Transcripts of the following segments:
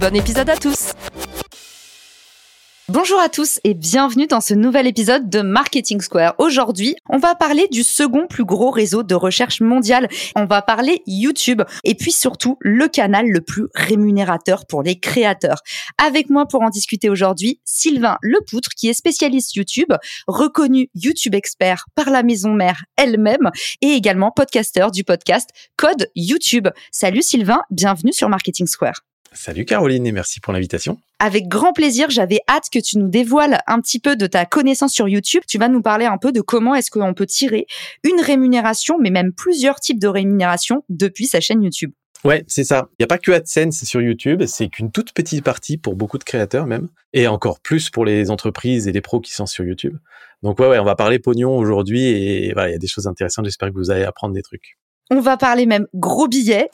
Bon épisode à tous Bonjour à tous et bienvenue dans ce nouvel épisode de Marketing Square. Aujourd'hui, on va parler du second plus gros réseau de recherche mondial. On va parler YouTube et puis surtout le canal le plus rémunérateur pour les créateurs. Avec moi pour en discuter aujourd'hui, Sylvain Lepoutre qui est spécialiste YouTube, reconnu YouTube expert par la maison mère elle-même et également podcasteur du podcast Code YouTube. Salut Sylvain, bienvenue sur Marketing Square. Salut Caroline et merci pour l'invitation. Avec grand plaisir, j'avais hâte que tu nous dévoiles un petit peu de ta connaissance sur YouTube. Tu vas nous parler un peu de comment est-ce qu'on peut tirer une rémunération, mais même plusieurs types de rémunération depuis sa chaîne YouTube. Ouais, c'est ça. Il n'y a pas que AdSense sur YouTube, c'est qu'une toute petite partie pour beaucoup de créateurs même, et encore plus pour les entreprises et les pros qui sont sur YouTube. Donc ouais, ouais on va parler pognon aujourd'hui et voilà, il y a des choses intéressantes. J'espère que vous allez apprendre des trucs. On va parler même gros billets,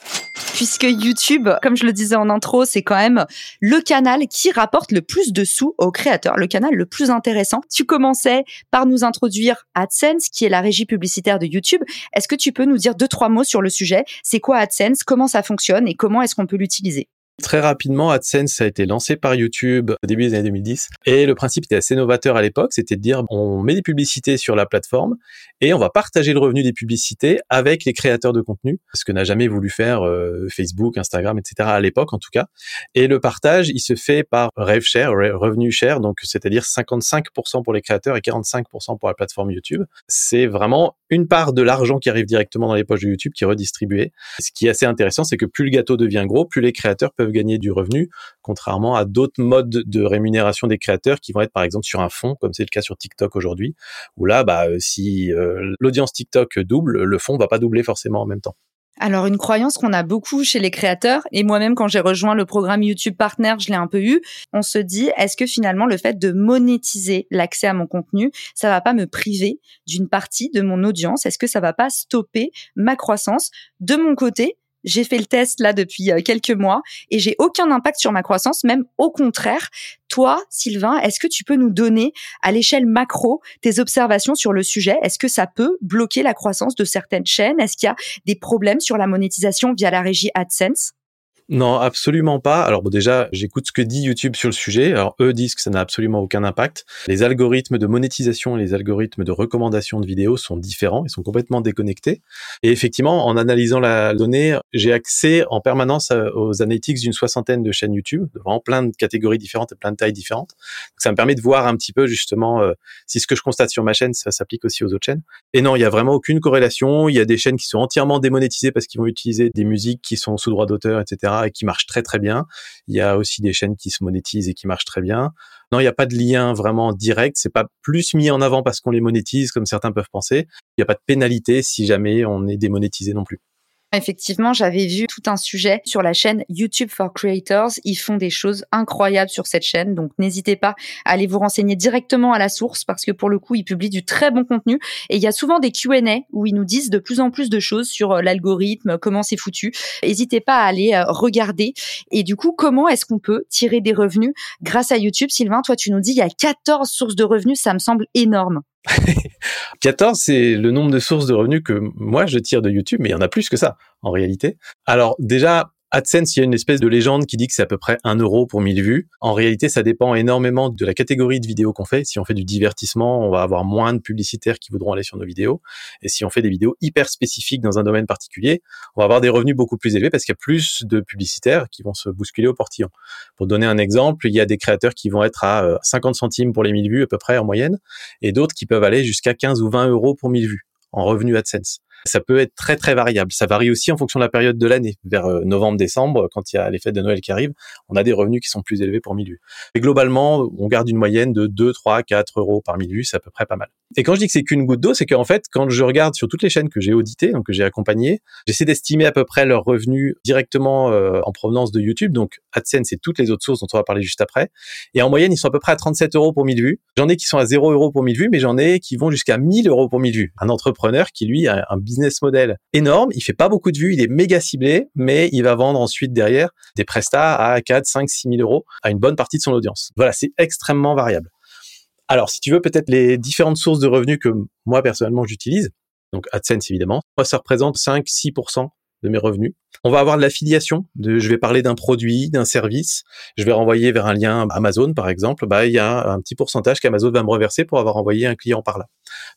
puisque YouTube, comme je le disais en intro, c'est quand même le canal qui rapporte le plus de sous aux créateurs, le canal le plus intéressant. Tu commençais par nous introduire AdSense, qui est la régie publicitaire de YouTube. Est-ce que tu peux nous dire deux, trois mots sur le sujet? C'est quoi AdSense? Comment ça fonctionne? Et comment est-ce qu'on peut l'utiliser? Très rapidement, AdSense a été lancé par YouTube au début des années 2010. Et le principe était assez novateur à l'époque, c'était de dire on met des publicités sur la plateforme et on va partager le revenu des publicités avec les créateurs de contenu, ce que n'a jamais voulu faire euh, Facebook, Instagram, etc. à l'époque en tout cas. Et le partage, il se fait par rev share, revenu share, donc c'est-à-dire 55% pour les créateurs et 45% pour la plateforme YouTube. C'est vraiment une part de l'argent qui arrive directement dans les poches de YouTube qui est redistribuée. Ce qui est assez intéressant, c'est que plus le gâteau devient gros, plus les créateurs peuvent gagner du revenu, contrairement à d'autres modes de rémunération des créateurs qui vont être par exemple sur un fonds, comme c'est le cas sur TikTok aujourd'hui, où là, bah, euh, si euh, l'audience TikTok double, le fonds va pas doubler forcément en même temps. Alors une croyance qu'on a beaucoup chez les créateurs et moi-même quand j'ai rejoint le programme YouTube Partner, je l'ai un peu eu. On se dit est-ce que finalement le fait de monétiser l'accès à mon contenu, ça va pas me priver d'une partie de mon audience? Est-ce que ça va pas stopper ma croissance De mon côté, j'ai fait le test là depuis euh, quelques mois et j'ai aucun impact sur ma croissance, même au contraire. Toi, Sylvain, est-ce que tu peux nous donner à l'échelle macro tes observations sur le sujet? Est-ce que ça peut bloquer la croissance de certaines chaînes? Est-ce qu'il y a des problèmes sur la monétisation via la régie AdSense? Non, absolument pas. Alors bon, déjà, j'écoute ce que dit YouTube sur le sujet. Alors eux disent que ça n'a absolument aucun impact. Les algorithmes de monétisation et les algorithmes de recommandation de vidéos sont différents, ils sont complètement déconnectés. Et effectivement, en analysant la donnée, j'ai accès en permanence aux analytics d'une soixantaine de chaînes YouTube, vraiment plein de catégories différentes et plein de tailles différentes. Donc, ça me permet de voir un petit peu justement euh, si ce que je constate sur ma chaîne, ça s'applique aussi aux autres chaînes. Et non, il y a vraiment aucune corrélation. Il y a des chaînes qui sont entièrement démonétisées parce qu'ils vont utiliser des musiques qui sont sous droit d'auteur, etc et qui marchent très très bien. Il y a aussi des chaînes qui se monétisent et qui marchent très bien. Non, il n'y a pas de lien vraiment direct. C'est pas plus mis en avant parce qu'on les monétise comme certains peuvent penser. Il n'y a pas de pénalité si jamais on est démonétisé non plus. Effectivement, j'avais vu tout un sujet sur la chaîne YouTube for Creators. Ils font des choses incroyables sur cette chaîne, donc n'hésitez pas à aller vous renseigner directement à la source parce que pour le coup, ils publient du très bon contenu et il y a souvent des Q&A où ils nous disent de plus en plus de choses sur euh, l'algorithme, comment c'est foutu. N'hésitez pas à aller euh, regarder. Et du coup, comment est-ce qu'on peut tirer des revenus grâce à YouTube? Sylvain, toi tu nous dis il y a 14 sources de revenus, ça me semble énorme. 14, c'est le nombre de sources de revenus que moi je tire de YouTube, mais il y en a plus que ça en réalité. Alors déjà, AdSense, il y a une espèce de légende qui dit que c'est à peu près 1 euro pour 1000 vues. En réalité, ça dépend énormément de la catégorie de vidéos qu'on fait. Si on fait du divertissement, on va avoir moins de publicitaires qui voudront aller sur nos vidéos. Et si on fait des vidéos hyper spécifiques dans un domaine particulier, on va avoir des revenus beaucoup plus élevés parce qu'il y a plus de publicitaires qui vont se bousculer au portillon. Pour donner un exemple, il y a des créateurs qui vont être à 50 euh, centimes pour les 1000 vues à peu près en moyenne et d'autres qui peuvent aller jusqu'à 15 ou 20 euros pour 1000 vues en revenus AdSense. Ça peut être très très variable. Ça varie aussi en fonction de la période de l'année. Vers euh, novembre-décembre, quand il y a les fêtes de Noël qui arrivent, on a des revenus qui sont plus élevés pour 1000 vues. Et globalement, on garde une moyenne de 2, 3, 4 euros par 1000 vues, c'est à peu près pas mal. Et quand je dis que c'est qu'une goutte d'eau, c'est qu'en fait, quand je regarde sur toutes les chaînes que j'ai auditées, donc que j'ai accompagnées, j'essaie d'estimer à peu près leurs revenus directement euh, en provenance de YouTube. Donc AdSense et toutes les autres sources dont on va parler juste après. Et en moyenne, ils sont à peu près à 37 euros pour 1000 vues. J'en ai qui sont à 0 euros pour 1000 vues, mais j'en ai qui vont jusqu'à 1000 euros pour 1000 vues. Un entrepreneur qui, lui, a model énorme. Il fait pas beaucoup de vues, il est méga ciblé, mais il va vendre ensuite derrière des prestats à 4, 5, 6 000 euros à une bonne partie de son audience. Voilà, c'est extrêmement variable. Alors, si tu veux peut-être les différentes sources de revenus que moi personnellement j'utilise, donc AdSense évidemment, moi ça représente 5-6% de mes revenus. On va avoir de l'affiliation, je vais parler d'un produit, d'un service, je vais renvoyer vers un lien Amazon par exemple, bah il y a un petit pourcentage qu'Amazon va me reverser pour avoir envoyé un client par là.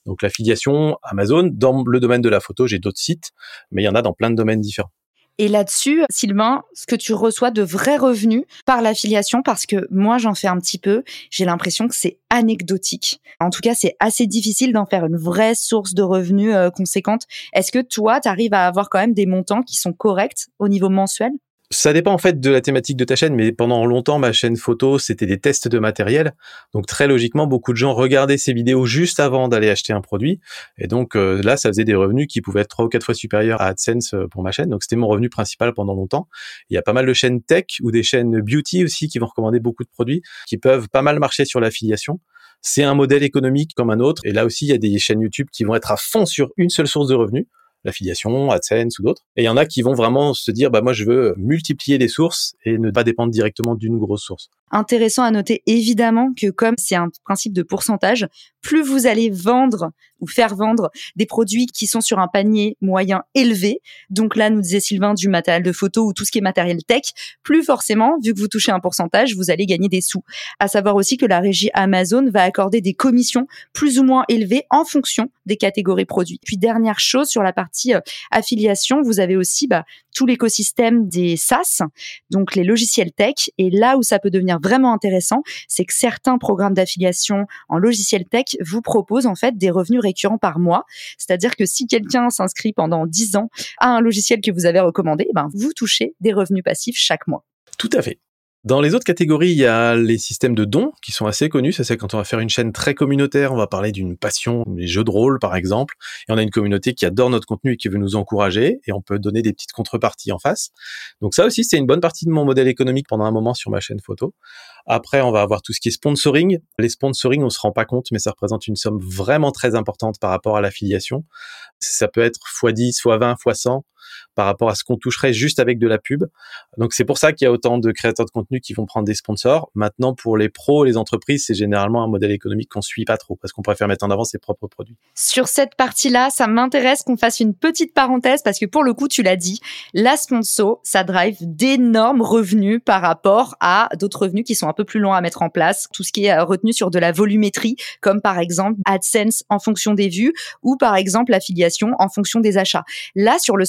Donc l'affiliation Amazon dans le domaine de la photo, j'ai d'autres sites, mais il y en a dans plein de domaines différents. Et là-dessus, Sylvain, ce que tu reçois de vrais revenus par l'affiliation, parce que moi j'en fais un petit peu, j'ai l'impression que c'est anecdotique. En tout cas, c'est assez difficile d'en faire une vraie source de revenus euh, conséquente. Est-ce que toi, tu arrives à avoir quand même des montants qui sont corrects au niveau mensuel? Ça dépend en fait de la thématique de ta chaîne, mais pendant longtemps, ma chaîne photo, c'était des tests de matériel. Donc très logiquement, beaucoup de gens regardaient ces vidéos juste avant d'aller acheter un produit. Et donc euh, là, ça faisait des revenus qui pouvaient être trois ou quatre fois supérieurs à AdSense euh, pour ma chaîne. Donc c'était mon revenu principal pendant longtemps. Il y a pas mal de chaînes tech ou des chaînes beauty aussi qui vont recommander beaucoup de produits qui peuvent pas mal marcher sur l'affiliation. C'est un modèle économique comme un autre. Et là aussi, il y a des chaînes YouTube qui vont être à fond sur une seule source de revenus l'affiliation, AdSense ou d'autres. Et il y en a qui vont vraiment se dire, bah moi je veux multiplier les sources et ne pas dépendre directement d'une grosse source. Intéressant à noter évidemment que comme c'est un principe de pourcentage, plus vous allez vendre ou faire vendre des produits qui sont sur un panier moyen élevé, donc là nous disait Sylvain du matériel de photo ou tout ce qui est matériel tech, plus forcément, vu que vous touchez un pourcentage, vous allez gagner des sous. À savoir aussi que la régie Amazon va accorder des commissions plus ou moins élevées en fonction des catégories produits. Puis dernière chose sur la partie euh, affiliation, vous avez aussi bah, tout l'écosystème des SaaS, donc les logiciels tech. Et là où ça peut devenir vraiment intéressant, c'est que certains programmes d'affiliation en logiciel tech vous proposent en fait des revenus récurrents par mois. C'est-à-dire que si quelqu'un s'inscrit pendant 10 ans à un logiciel que vous avez recommandé, ben vous touchez des revenus passifs chaque mois. Tout à fait. Dans les autres catégories, il y a les systèmes de dons qui sont assez connus. Ça, c'est quand on va faire une chaîne très communautaire, on va parler d'une passion, les jeux de rôle, par exemple. Et on a une communauté qui adore notre contenu et qui veut nous encourager. Et on peut donner des petites contreparties en face. Donc ça aussi, c'est une bonne partie de mon modèle économique pendant un moment sur ma chaîne photo. Après, on va avoir tout ce qui est sponsoring. Les sponsoring, on se rend pas compte, mais ça représente une somme vraiment très importante par rapport à l'affiliation. Ça peut être x10, x20, x100 par rapport à ce qu'on toucherait juste avec de la pub. Donc c'est pour ça qu'il y a autant de créateurs de contenu qui vont prendre des sponsors. Maintenant, pour les pros, les entreprises, c'est généralement un modèle économique qu'on suit pas trop parce qu'on préfère mettre en avant ses propres produits. Sur cette partie-là, ça m'intéresse qu'on fasse une petite parenthèse parce que pour le coup, tu l'as dit, la sponsor, ça drive d'énormes revenus par rapport à d'autres revenus qui sont un peu plus longs à mettre en place. Tout ce qui est euh, retenu sur de la volumétrie, comme par exemple AdSense en fonction des vues ou par exemple l'affiliation en fonction des achats. Là, sur le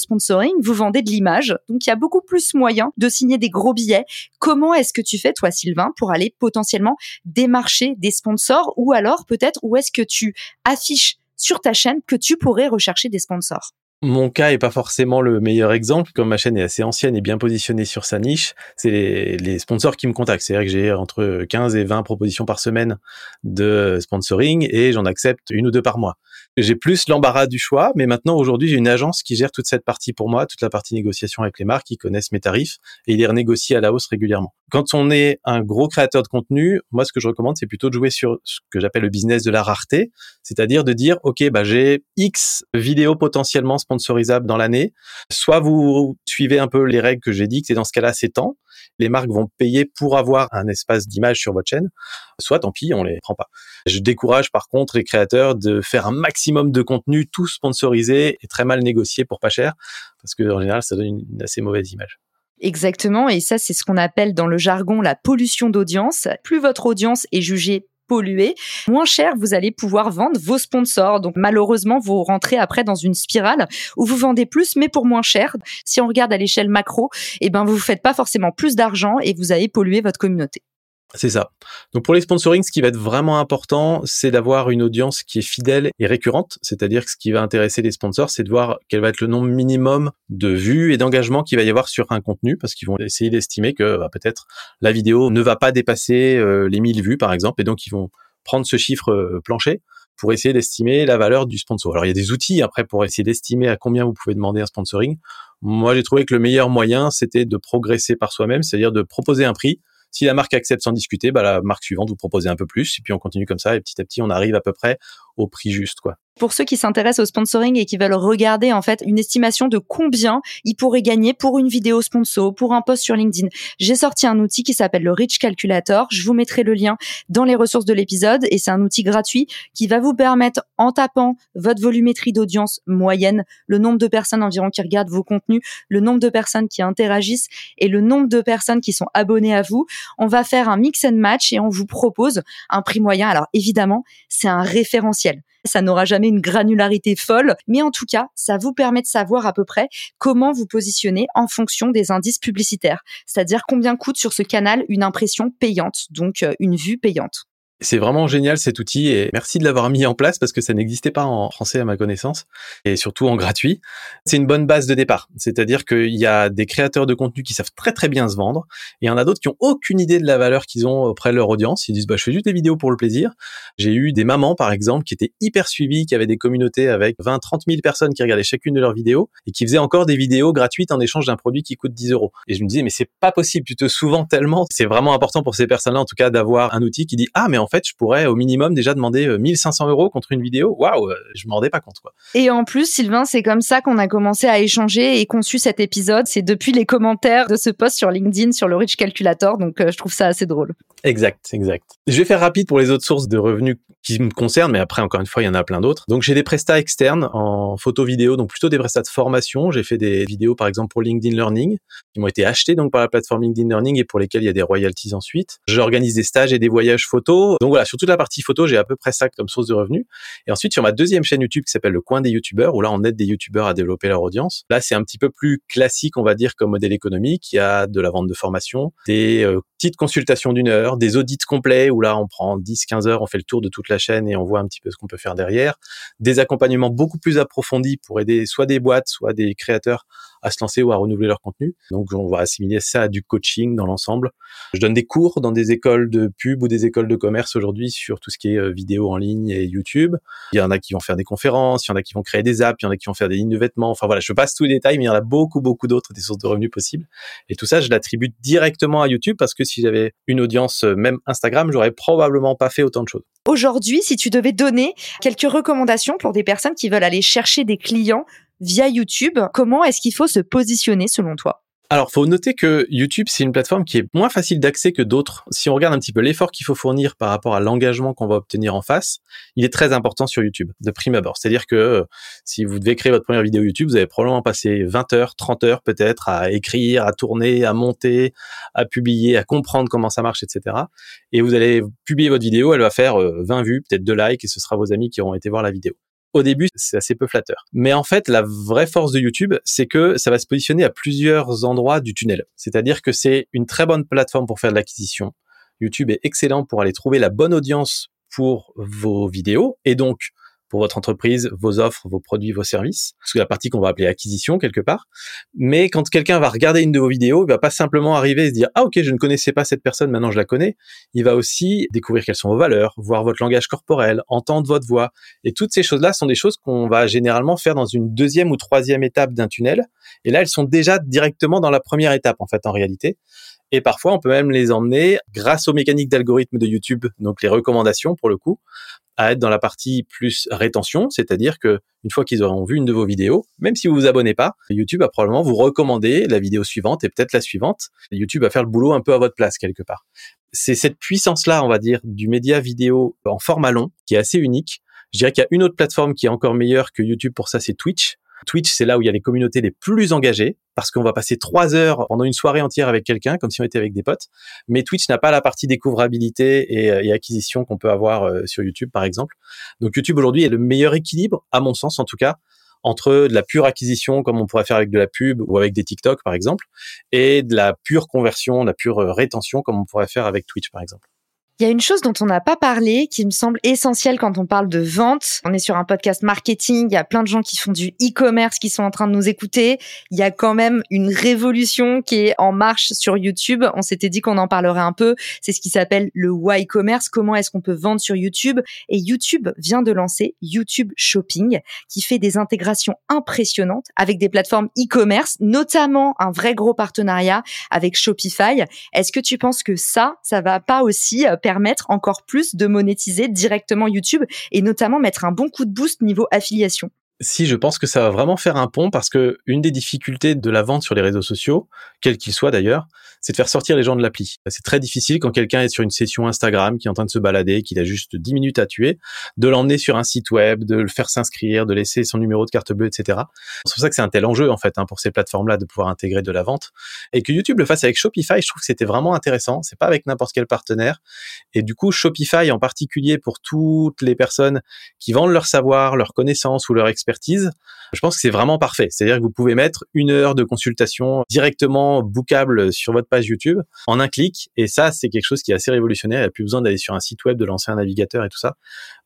vous vendez de l'image, donc il y a beaucoup plus moyen de signer des gros billets. Comment est-ce que tu fais, toi, Sylvain, pour aller potentiellement démarcher des sponsors ou alors peut-être où est-ce que tu affiches sur ta chaîne que tu pourrais rechercher des sponsors? Mon cas est pas forcément le meilleur exemple, comme ma chaîne est assez ancienne et bien positionnée sur sa niche. C'est les, sponsors qui me contactent. C'est-à-dire que j'ai entre 15 et 20 propositions par semaine de sponsoring et j'en accepte une ou deux par mois. J'ai plus l'embarras du choix, mais maintenant aujourd'hui j'ai une agence qui gère toute cette partie pour moi, toute la partie négociation avec les marques, qui connaissent mes tarifs et ils les renégocient à la hausse régulièrement. Quand on est un gros créateur de contenu, moi ce que je recommande c'est plutôt de jouer sur ce que j'appelle le business de la rareté, c'est-à-dire de dire ok bah j'ai X vidéos potentiellement sponsorisable dans l'année. Soit vous suivez un peu les règles que j'ai dit, que c'est dans ce cas-là, c'est temps. Les marques vont payer pour avoir un espace d'image sur votre chaîne. Soit tant pis, on les prend pas. Je décourage par contre les créateurs de faire un maximum de contenu tout sponsorisé et très mal négocié pour pas cher, parce que en général, ça donne une assez mauvaise image. Exactement, et ça c'est ce qu'on appelle dans le jargon la pollution d'audience. Plus votre audience est jugée polluer, moins cher vous allez pouvoir vendre vos sponsors. Donc malheureusement, vous rentrez après dans une spirale où vous vendez plus mais pour moins cher. Si on regarde à l'échelle macro, eh ben vous faites pas forcément plus d'argent et vous allez polluer votre communauté. C'est ça. Donc pour les sponsoring, ce qui va être vraiment important, c'est d'avoir une audience qui est fidèle et récurrente. C'est-à-dire que ce qui va intéresser les sponsors, c'est de voir quel va être le nombre minimum de vues et d'engagement qu'il va y avoir sur un contenu, parce qu'ils vont essayer d'estimer que bah, peut-être la vidéo ne va pas dépasser euh, les 1000 vues, par exemple, et donc ils vont prendre ce chiffre euh, plancher pour essayer d'estimer la valeur du sponsor. Alors il y a des outils après pour essayer d'estimer à combien vous pouvez demander un sponsoring. Moi j'ai trouvé que le meilleur moyen c'était de progresser par soi-même, c'est-à-dire de proposer un prix si la marque accepte sans discuter, bah, la marque suivante vous propose un peu plus, et puis on continue comme ça, et petit à petit, on arrive à peu près prix juste, quoi. Pour ceux qui s'intéressent au sponsoring et qui veulent regarder en fait une estimation de combien ils pourraient gagner pour une vidéo sponsor, pour un post sur LinkedIn, j'ai sorti un outil qui s'appelle le Rich Calculator. Je vous mettrai le lien dans les ressources de l'épisode et c'est un outil gratuit qui va vous permettre en tapant votre volumétrie d'audience moyenne, le nombre de personnes environ qui regardent vos contenus, le nombre de personnes qui interagissent et le nombre de personnes qui sont abonnées à vous. On va faire un mix and match et on vous propose un prix moyen. Alors évidemment, c'est un référentiel ça n'aura jamais une granularité folle, mais en tout cas, ça vous permet de savoir à peu près comment vous positionner en fonction des indices publicitaires, c'est-à-dire combien coûte sur ce canal une impression payante, donc euh, une vue payante. C'est vraiment génial cet outil et merci de l'avoir mis en place parce que ça n'existait pas en français à ma connaissance et surtout en gratuit. C'est une bonne base de départ. C'est-à-dire qu'il y a des créateurs de contenu qui savent très très bien se vendre et il y en a d'autres qui ont aucune idée de la valeur qu'ils ont auprès de leur audience. Ils disent bah je fais juste des vidéos pour le plaisir. J'ai eu des mamans par exemple qui étaient hyper suivies, qui avaient des communautés avec 20 30 000 personnes qui regardaient chacune de leurs vidéos et qui faisaient encore des vidéos gratuites en échange d'un produit qui coûte 10 euros. Et je me disais mais c'est pas possible, tu te souvent tellement. C'est vraiment important pour ces personnes-là en tout cas d'avoir un outil qui dit ah mais en fait, je pourrais au minimum déjà demander 1500 euh, euros contre une vidéo. Waouh, euh, je m'en rendais pas compte, quoi. Et en plus, Sylvain, c'est comme ça qu'on a commencé à échanger et conçu cet épisode. C'est depuis les commentaires de ce post sur LinkedIn sur le Rich Calculator. Donc, euh, je trouve ça assez drôle. Exact, exact. Je vais faire rapide pour les autres sources de revenus qui me concernent, mais après, encore une fois, il y en a plein d'autres. Donc, j'ai des prestats externes en photo vidéo, donc plutôt des prestats de formation. J'ai fait des vidéos, par exemple, pour LinkedIn Learning, qui m'ont été achetées donc par la plateforme LinkedIn Learning et pour lesquelles il y a des royalties ensuite. J'organise des stages et des voyages photos. Donc voilà, sur toute la partie photo, j'ai à peu près ça comme source de revenus. Et ensuite, sur ma deuxième chaîne YouTube qui s'appelle Le Coin des YouTubeurs, où là, on aide des YouTubeurs à développer leur audience. Là, c'est un petit peu plus classique, on va dire, comme modèle économique. Il y a de la vente de formation, des euh, petites consultations d'une heure, des audits complets où là, on prend 10, 15 heures, on fait le tour de toute la chaîne et on voit un petit peu ce qu'on peut faire derrière. Des accompagnements beaucoup plus approfondis pour aider soit des boîtes, soit des créateurs à se lancer ou à renouveler leur contenu. Donc on va assimiler ça à du coaching dans l'ensemble. Je donne des cours dans des écoles de pub ou des écoles de commerce aujourd'hui sur tout ce qui est euh, vidéo en ligne et YouTube. Il y en a qui vont faire des conférences, il y en a qui vont créer des apps, il y en a qui vont faire des lignes de vêtements. Enfin voilà, je passe tous les détails, mais il y en a beaucoup, beaucoup d'autres des sources de revenus possibles. Et tout ça, je l'attribue directement à YouTube parce que si j'avais une audience, euh, même Instagram, j'aurais probablement pas fait autant de choses. Aujourd'hui, si tu devais donner quelques recommandations pour des personnes qui veulent aller chercher des clients via YouTube. Comment est-ce qu'il faut se positionner selon toi? Alors, faut noter que YouTube, c'est une plateforme qui est moins facile d'accès que d'autres. Si on regarde un petit peu l'effort qu'il faut fournir par rapport à l'engagement qu'on va obtenir en face, il est très important sur YouTube, de prime abord. C'est-à-dire que euh, si vous devez créer votre première vidéo YouTube, vous avez probablement passé 20 heures, 30 heures peut-être à écrire, à tourner, à monter, à publier, à comprendre comment ça marche, etc. Et vous allez publier votre vidéo, elle va faire 20 euh, vues, peut-être 2 likes, et ce sera vos amis qui auront été voir la vidéo au début, c'est assez peu flatteur. Mais en fait, la vraie force de YouTube, c'est que ça va se positionner à plusieurs endroits du tunnel. C'est-à-dire que c'est une très bonne plateforme pour faire de l'acquisition. YouTube est excellent pour aller trouver la bonne audience pour vos vidéos et donc pour votre entreprise, vos offres, vos produits, vos services. C'est la partie qu'on va appeler acquisition quelque part. Mais quand quelqu'un va regarder une de vos vidéos, il va pas simplement arriver et se dire ah ok je ne connaissais pas cette personne, maintenant je la connais. Il va aussi découvrir quelles sont vos valeurs, voir votre langage corporel, entendre votre voix. Et toutes ces choses-là sont des choses qu'on va généralement faire dans une deuxième ou troisième étape d'un tunnel. Et là elles sont déjà directement dans la première étape en fait en réalité. Et parfois, on peut même les emmener, grâce aux mécaniques d'algorithme de YouTube, donc les recommandations pour le coup, à être dans la partie plus rétention, c'est-à-dire que une fois qu'ils auront vu une de vos vidéos, même si vous vous abonnez pas, YouTube va probablement vous recommander la vidéo suivante et peut-être la suivante. YouTube va faire le boulot un peu à votre place quelque part. C'est cette puissance-là, on va dire, du média vidéo en format long qui est assez unique. Je dirais qu'il y a une autre plateforme qui est encore meilleure que YouTube pour ça, c'est Twitch. Twitch, c'est là où il y a les communautés les plus engagées parce qu'on va passer trois heures pendant une soirée entière avec quelqu'un, comme si on était avec des potes. Mais Twitch n'a pas la partie découvrabilité et, euh, acquisition qu'on peut avoir euh, sur YouTube, par exemple. Donc YouTube aujourd'hui est le meilleur équilibre, à mon sens en tout cas, entre de la pure acquisition comme on pourrait faire avec de la pub ou avec des TikTok par exemple et de la pure conversion, de la pure rétention comme on pourrait faire avec Twitch par exemple. Il y a une chose dont on n'a pas parlé qui me semble essentielle quand on parle de vente. On est sur un podcast marketing, il y a plein de gens qui font du e-commerce qui sont en train de nous écouter. Il y a quand même une révolution qui est en marche sur YouTube. On s'était dit qu'on en parlerait un peu. C'est ce qui s'appelle le y-commerce. Comment est-ce qu'on peut vendre sur YouTube? Et YouTube vient de lancer YouTube Shopping qui fait des intégrations impressionnantes avec des plateformes e-commerce, notamment un vrai gros partenariat avec Shopify. Est-ce que tu penses que ça, ça va pas aussi euh, permettre encore plus de monétiser directement YouTube et notamment mettre un bon coup de boost niveau affiliation. Si, je pense que ça va vraiment faire un pont parce que une des difficultés de la vente sur les réseaux sociaux, quels qu'ils soient d'ailleurs, c'est de faire sortir les gens de l'appli. C'est très difficile quand quelqu'un est sur une session Instagram, qui est en train de se balader, qu'il a juste 10 minutes à tuer, de l'emmener sur un site web, de le faire s'inscrire, de laisser son numéro de carte bleue, etc. C'est pour ça que c'est un tel enjeu en fait hein, pour ces plateformes-là de pouvoir intégrer de la vente et que YouTube le fasse avec Shopify. Je trouve que c'était vraiment intéressant. C'est pas avec n'importe quel partenaire et du coup Shopify en particulier pour toutes les personnes qui vendent leur savoir, leur connaissance ou leur expertise, je pense que c'est vraiment parfait. C'est-à-dire que vous pouvez mettre une heure de consultation directement bookable sur votre page YouTube en un clic. Et ça, c'est quelque chose qui est assez révolutionnaire. Il n'y a plus besoin d'aller sur un site web, de lancer un navigateur et tout ça.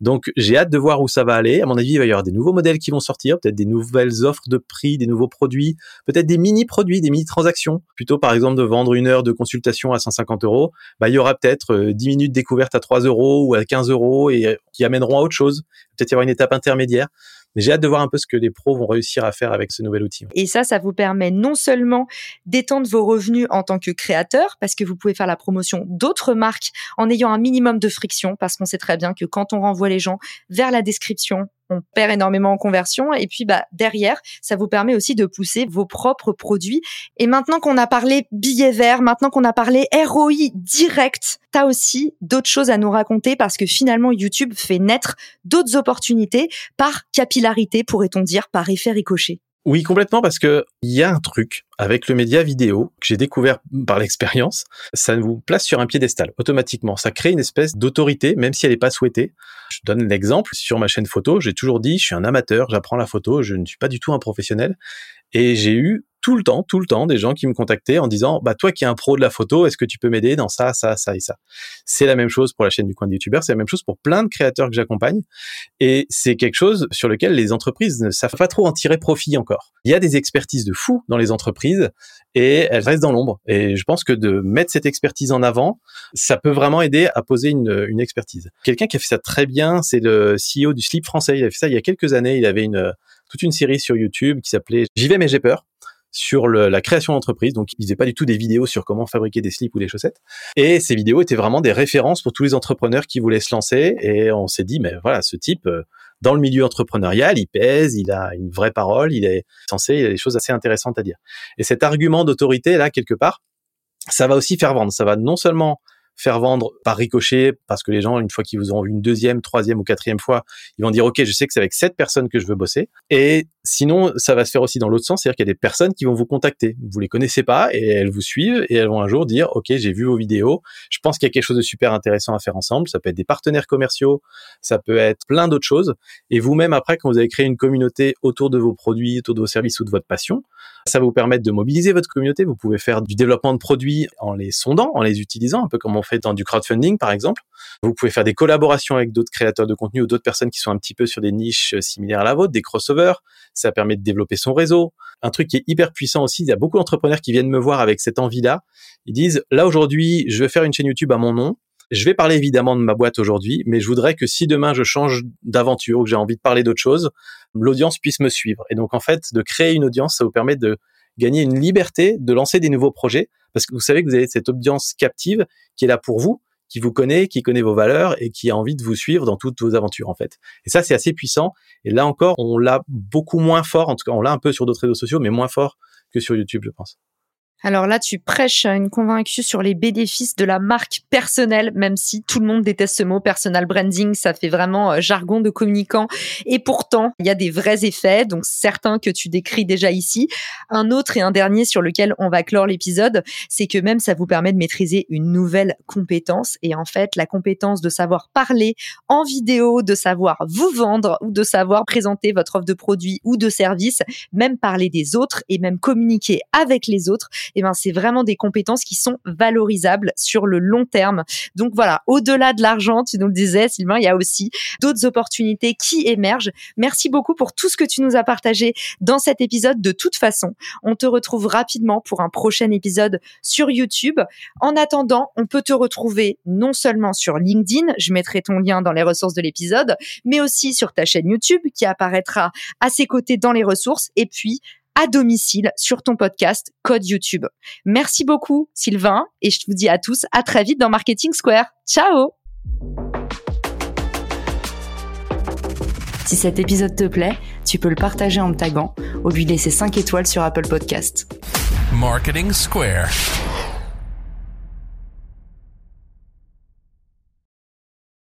Donc, j'ai hâte de voir où ça va aller. À mon avis, il va y avoir des nouveaux modèles qui vont sortir, peut-être des nouvelles offres de prix, des nouveaux produits, peut-être des mini-produits, des mini-transactions. Plutôt, par exemple, de vendre une heure de consultation à 150 euros, bah, il y aura peut-être 10 euh, minutes découverte à 3 euros ou à 15 euros et euh, qui amèneront à autre chose. Peut-être y avoir une étape intermédiaire. Mais j'ai hâte de voir un peu ce que les pros vont réussir à faire avec ce nouvel outil. Et ça, ça vous permet non seulement d'étendre vos revenus en tant que créateur, parce que vous pouvez faire la promotion d'autres marques en ayant un minimum de friction, parce qu'on sait très bien que quand on renvoie les gens vers la description, on perd énormément en conversion. Et puis, bah, derrière, ça vous permet aussi de pousser vos propres produits. Et maintenant qu'on a parlé billets verts, maintenant qu'on a parlé ROI direct, t'as aussi d'autres choses à nous raconter parce que finalement, YouTube fait naître d'autres opportunités par capillarité, pourrait-on dire, par effet ricochet. Oui, complètement, parce que il y a un truc avec le média vidéo que j'ai découvert par l'expérience. Ça vous place sur un piédestal automatiquement. Ça crée une espèce d'autorité, même si elle n'est pas souhaitée. Je donne l'exemple sur ma chaîne photo. J'ai toujours dit, je suis un amateur, j'apprends la photo, je ne suis pas du tout un professionnel. Et j'ai eu tout le temps, tout le temps, des gens qui me contactaient en disant, bah toi qui es un pro de la photo, est-ce que tu peux m'aider dans ça, ça, ça et ça? C'est la même chose pour la chaîne du coin de youtubeur, c'est la même chose pour plein de créateurs que j'accompagne, et c'est quelque chose sur lequel les entreprises ne savent pas trop en tirer profit encore. Il y a des expertises de fou dans les entreprises et elles restent dans l'ombre. Et je pense que de mettre cette expertise en avant, ça peut vraiment aider à poser une, une expertise. Quelqu'un qui a fait ça très bien, c'est le CEO du slip français. Il a fait ça il y a quelques années. Il avait une toute une série sur YouTube qui s'appelait J'y vais mais j'ai peur sur la création d'entreprise. Donc, il faisait pas du tout des vidéos sur comment fabriquer des slips ou des chaussettes. Et ces vidéos étaient vraiment des références pour tous les entrepreneurs qui voulaient se lancer. Et on s'est dit, mais voilà, ce type, euh, dans le milieu entrepreneurial, il pèse, il a une vraie parole, il est censé, il a des choses assez intéressantes à dire. Et cet argument d'autorité, là, quelque part, ça va aussi faire vendre. Ça va non seulement faire vendre par ricochet, parce que les gens, une fois qu'ils vous ont vu une deuxième, troisième ou quatrième fois, ils vont dire, OK, je sais que c'est avec cette personne que je veux bosser. Et sinon, ça va se faire aussi dans l'autre sens, c'est-à-dire qu'il y a des personnes qui vont vous contacter. Vous les connaissez pas et elles vous suivent et elles vont un jour dire, OK, j'ai vu vos vidéos, je pense qu'il y a quelque chose de super intéressant à faire ensemble. Ça peut être des partenaires commerciaux, ça peut être plein d'autres choses. Et vous-même, après, quand vous avez créé une communauté autour de vos produits, autour de vos services ou de votre passion, ça va vous permettre de mobiliser votre communauté. Vous pouvez faire du développement de produits en les sondant, en les utilisant, un peu comme on fait dans du crowdfunding, par exemple. Vous pouvez faire des collaborations avec d'autres créateurs de contenu ou d'autres personnes qui sont un petit peu sur des niches similaires à la vôtre, des crossovers. Ça permet de développer son réseau. Un truc qui est hyper puissant aussi, il y a beaucoup d'entrepreneurs qui viennent me voir avec cette envie-là. Ils disent, là aujourd'hui, je veux faire une chaîne YouTube à mon nom. Je vais parler évidemment de ma boîte aujourd'hui, mais je voudrais que si demain je change d'aventure ou que j'ai envie de parler d'autre chose, l'audience puisse me suivre. Et donc en fait, de créer une audience, ça vous permet de gagner une liberté de lancer des nouveaux projets parce que vous savez que vous avez cette audience captive qui est là pour vous, qui vous connaît, qui connaît vos valeurs et qui a envie de vous suivre dans toutes vos aventures en fait. Et ça c'est assez puissant. Et là encore, on l'a beaucoup moins fort, en tout cas on l'a un peu sur d'autres réseaux sociaux, mais moins fort que sur YouTube, je pense. Alors là, tu prêches une convaincue sur les bénéfices de la marque personnelle, même si tout le monde déteste ce mot personal branding, ça fait vraiment euh, jargon de communicant. Et pourtant, il y a des vrais effets, donc certains que tu décris déjà ici. Un autre et un dernier sur lequel on va clore l'épisode, c'est que même ça vous permet de maîtriser une nouvelle compétence. Et en fait, la compétence de savoir parler en vidéo, de savoir vous vendre ou de savoir présenter votre offre de produit ou de service, même parler des autres et même communiquer avec les autres eh ben c'est vraiment des compétences qui sont valorisables sur le long terme. Donc voilà, au-delà de l'argent, tu nous le disais Sylvain, il y a aussi d'autres opportunités qui émergent. Merci beaucoup pour tout ce que tu nous as partagé dans cet épisode. De toute façon, on te retrouve rapidement pour un prochain épisode sur YouTube. En attendant, on peut te retrouver non seulement sur LinkedIn, je mettrai ton lien dans les ressources de l'épisode, mais aussi sur ta chaîne YouTube qui apparaîtra à ses côtés dans les ressources et puis à domicile sur ton podcast Code YouTube. Merci beaucoup Sylvain et je vous dis à tous à très vite dans Marketing Square. Ciao Si cet épisode te plaît, tu peux le partager en me tagant ou lui laisser 5 étoiles sur Apple Podcast. Marketing Square.